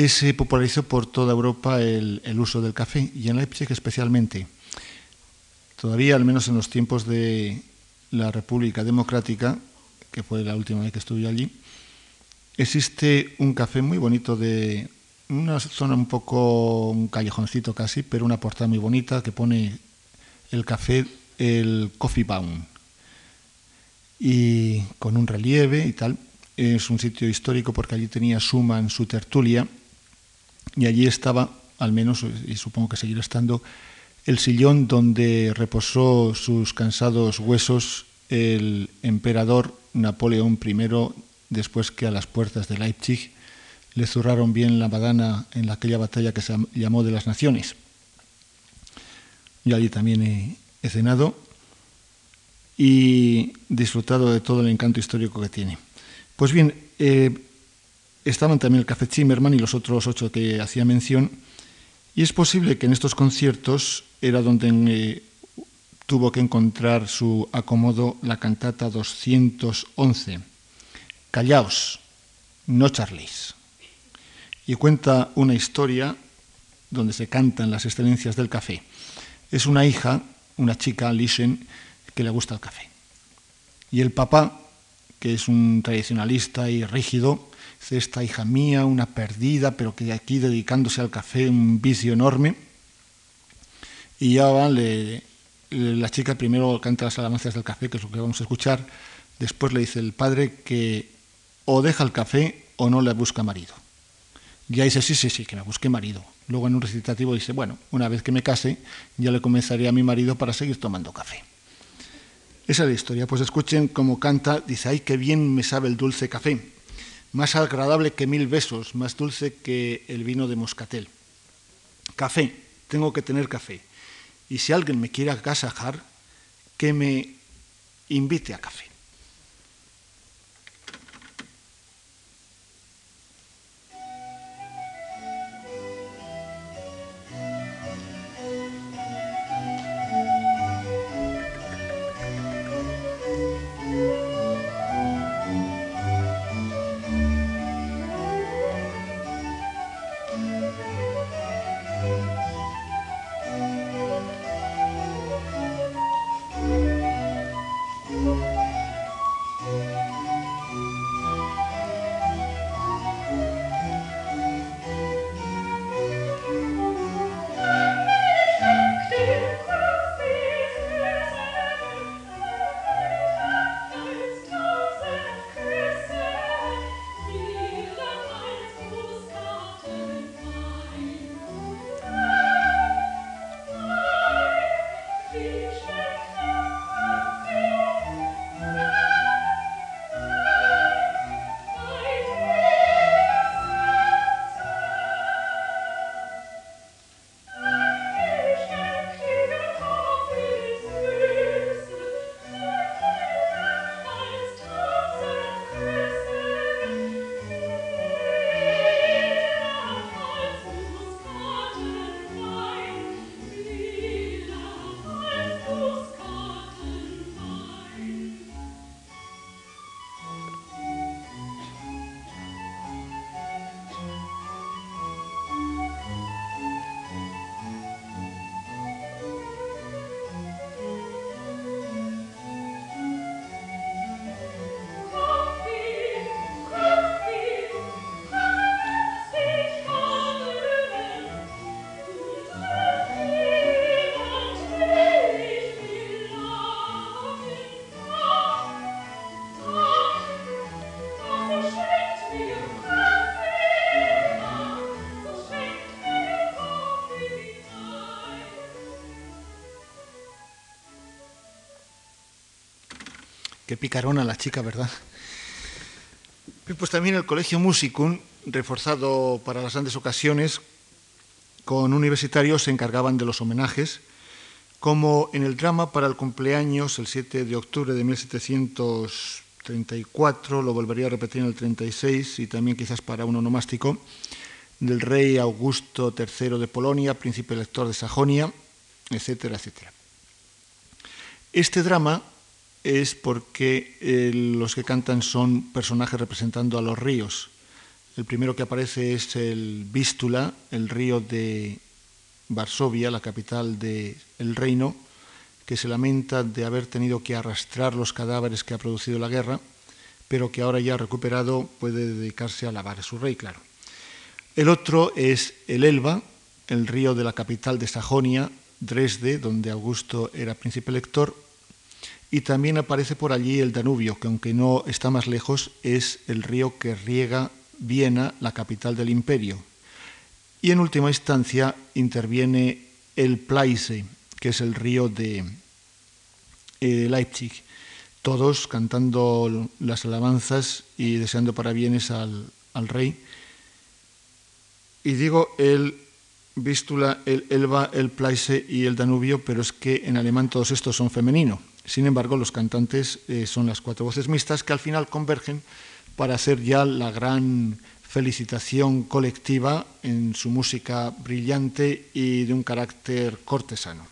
[SPEAKER 1] se popularizó por toda Europa el, el, uso del café y en Leipzig especialmente. Todavía, al menos en los tiempos de la República Democrática, que fue la última vez que estuve allí, existe un café muy bonito de una zona un poco, un callejoncito casi, pero una portada muy bonita que pone el café, el Coffee Baum, y con un relieve y tal. Es un sitio histórico porque allí tenía Schumann su tertulia y allí estaba, al menos, y supongo que seguirá estando, el sillón donde reposó sus cansados huesos el emperador Napoleón I, después que a las puertas de Leipzig le zurraron bien la badana en aquella batalla que se llamó de las naciones. Yo allí también he, cenado y disfrutado de todo el encanto histórico que tiene. Pues bien, eh, estaban también el Café Zimmerman y los otros ocho que hacía mención, y es posible que en estos conciertos era donde eh, tuvo que encontrar su acomodo la cantata 211, Callaos, no charléis. Y cuenta una historia donde se cantan las excelencias del café. Es una hija, una chica, Lisen, que le gusta el café. Y el papá, que es un tradicionalista y rígido, dice, esta hija mía, una perdida, pero que aquí dedicándose al café, un vicio enorme. Y ya va, la chica primero canta las alabanzas del café, que es lo que vamos a escuchar, después le dice el padre que o deja el café o no le busca marido. Y ahí dice, sí, sí, sí, que me busque marido. Luego en un recitativo dice, bueno, una vez que me case, ya le comenzaría a mi marido para seguir tomando café. Esa es la historia. Pues escuchen cómo canta, dice, ay, qué bien me sabe el dulce café, más agradable que mil besos, más dulce que el vino de moscatel. Café, tengo que tener café y si alguien me quiere agasajar, que me invite a café. Picarona la chica, ¿verdad? Pues también el Colegio Musicum, reforzado para las grandes ocasiones, con universitarios se encargaban de los homenajes, como en el drama para el cumpleaños, el 7 de octubre de 1734, lo volvería a repetir en el 36 y también quizás para un onomástico, del rey Augusto III de Polonia, príncipe elector de Sajonia, etcétera, etcétera. Este drama es porque eh, los que cantan son personajes representando a los ríos. El primero que aparece es el Vístula, el río de Varsovia, la capital del reino, que se lamenta de haber tenido que arrastrar los cadáveres que ha producido la guerra, pero que ahora ya recuperado puede dedicarse a lavar a su rey, claro. El otro es el Elba, el río de la capital de Sajonia, Dresde, donde Augusto era príncipe elector, y también aparece por allí el Danubio, que aunque no está más lejos, es el río que riega Viena, la capital del imperio. Y en última instancia interviene el Pleise, que es el río de eh, Leipzig, todos cantando las alabanzas y deseando parabienes al, al rey. Y digo el Vístula, el Elba, el Pleise y el Danubio, pero es que en alemán todos estos son femeninos. Sin embargo, los cantantes eh, son las cuatro voces mixtas que al final convergen para hacer ya la gran felicitación colectiva en su música brillante y de un carácter cortesano.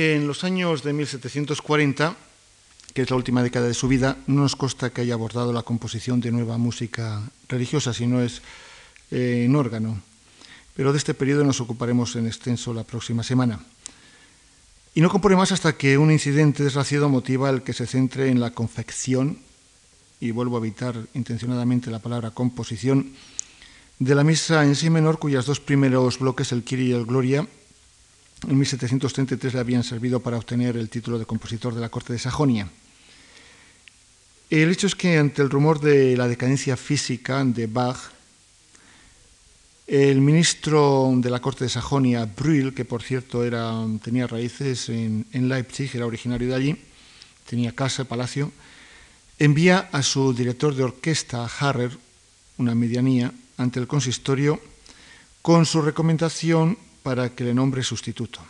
[SPEAKER 1] En los años de 1740, que es la última década de su vida, no nos consta que haya abordado la composición de nueva música religiosa, sino es eh, en órgano. pero de este periodo nos ocuparemos en extenso la próxima semana. Y no compone más hasta que un incidente desgraciado motiva el que se centre en la confección, y vuelvo a evitar intencionadamente la palabra composición, de la misa en sí menor, cuyos dos primeros bloques, el Kyrie y el Gloria, en 1733 le habían servido para obtener el título de compositor de la corte de Sajonia. El hecho es que ante el rumor de la decadencia física de Bach, el ministro de la corte de Sajonia, Brühl, que por cierto tenía raíces en, en Leipzig, era originario de allí, tenía casa, palacio, envía a su director de orquesta, Harrer, una medianía, ante el consistorio con su recomendación para que le nombre sustituto.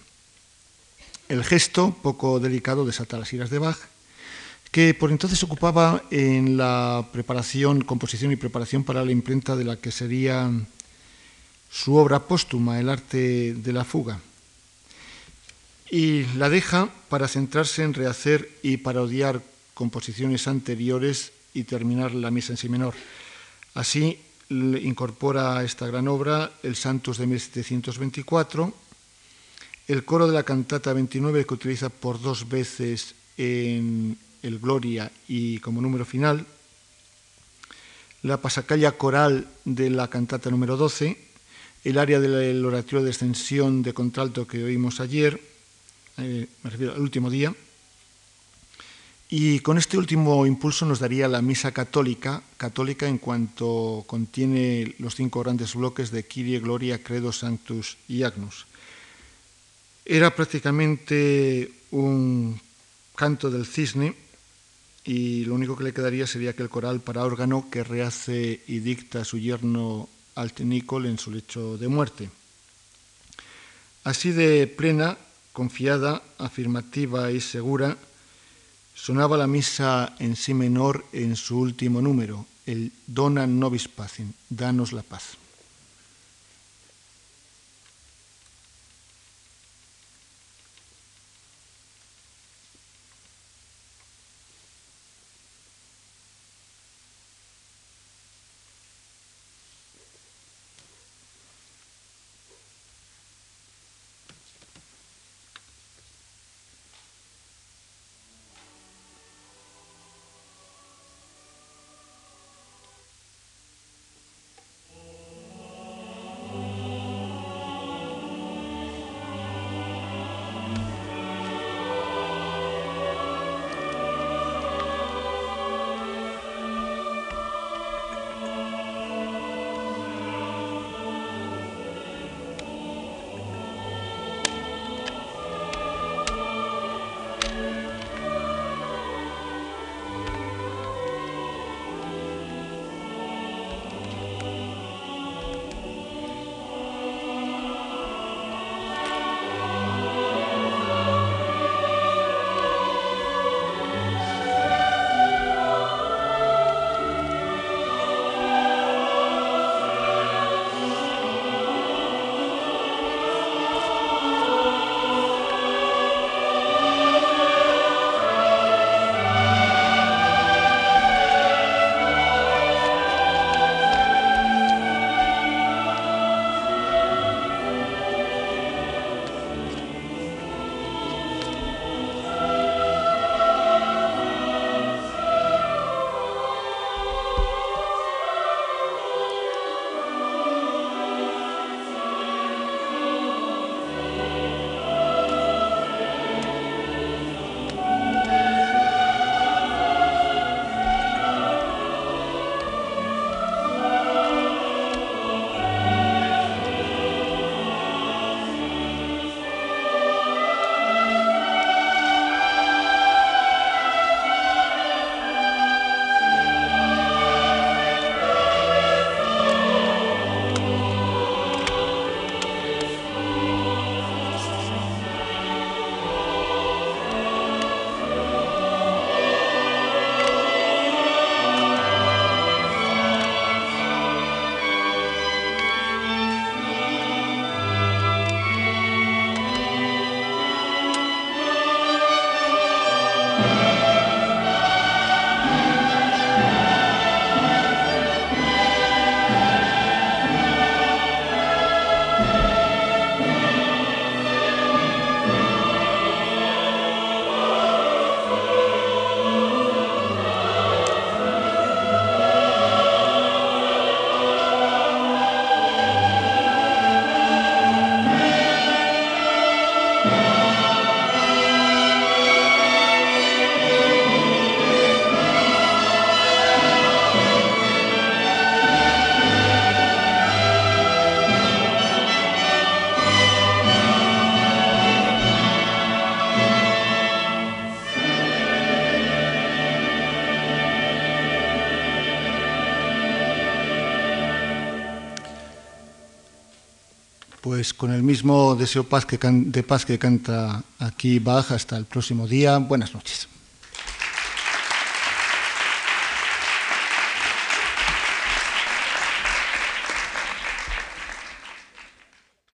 [SPEAKER 1] El gesto, poco delicado, desata las iras de Bach, que por entonces ocupaba en la preparación, composición y preparación para la imprenta de la que sería su obra póstuma, El arte de la fuga. Y la deja para centrarse en rehacer y parodiar composiciones anteriores y terminar la misa en si menor. Así, incorpora a esta gran obra el Santos de 1724, el coro de la cantata 29 que utiliza por dos veces en el Gloria y como número final, la pasacalla coral de la cantata número 12, el área del oratorio de extensión de contralto que oímos ayer, eh, me refiero al último día, y con este último impulso nos daría la misa católica, católica en cuanto contiene los cinco grandes bloques de Kyrie, Gloria, Credo, Sanctus y Agnus. Era prácticamente un canto del cisne y lo único que le quedaría sería que el coral para órgano que rehace y dicta su yerno Altenícol en su lecho de muerte. Así de plena, confiada, afirmativa y segura, Sonaba la misa en sí menor en su último número, el Dona Nobis Pacem, danos la paz. Pues con el mismo deseo de paz que canta aquí Bach, hasta el próximo día. Buenas noches.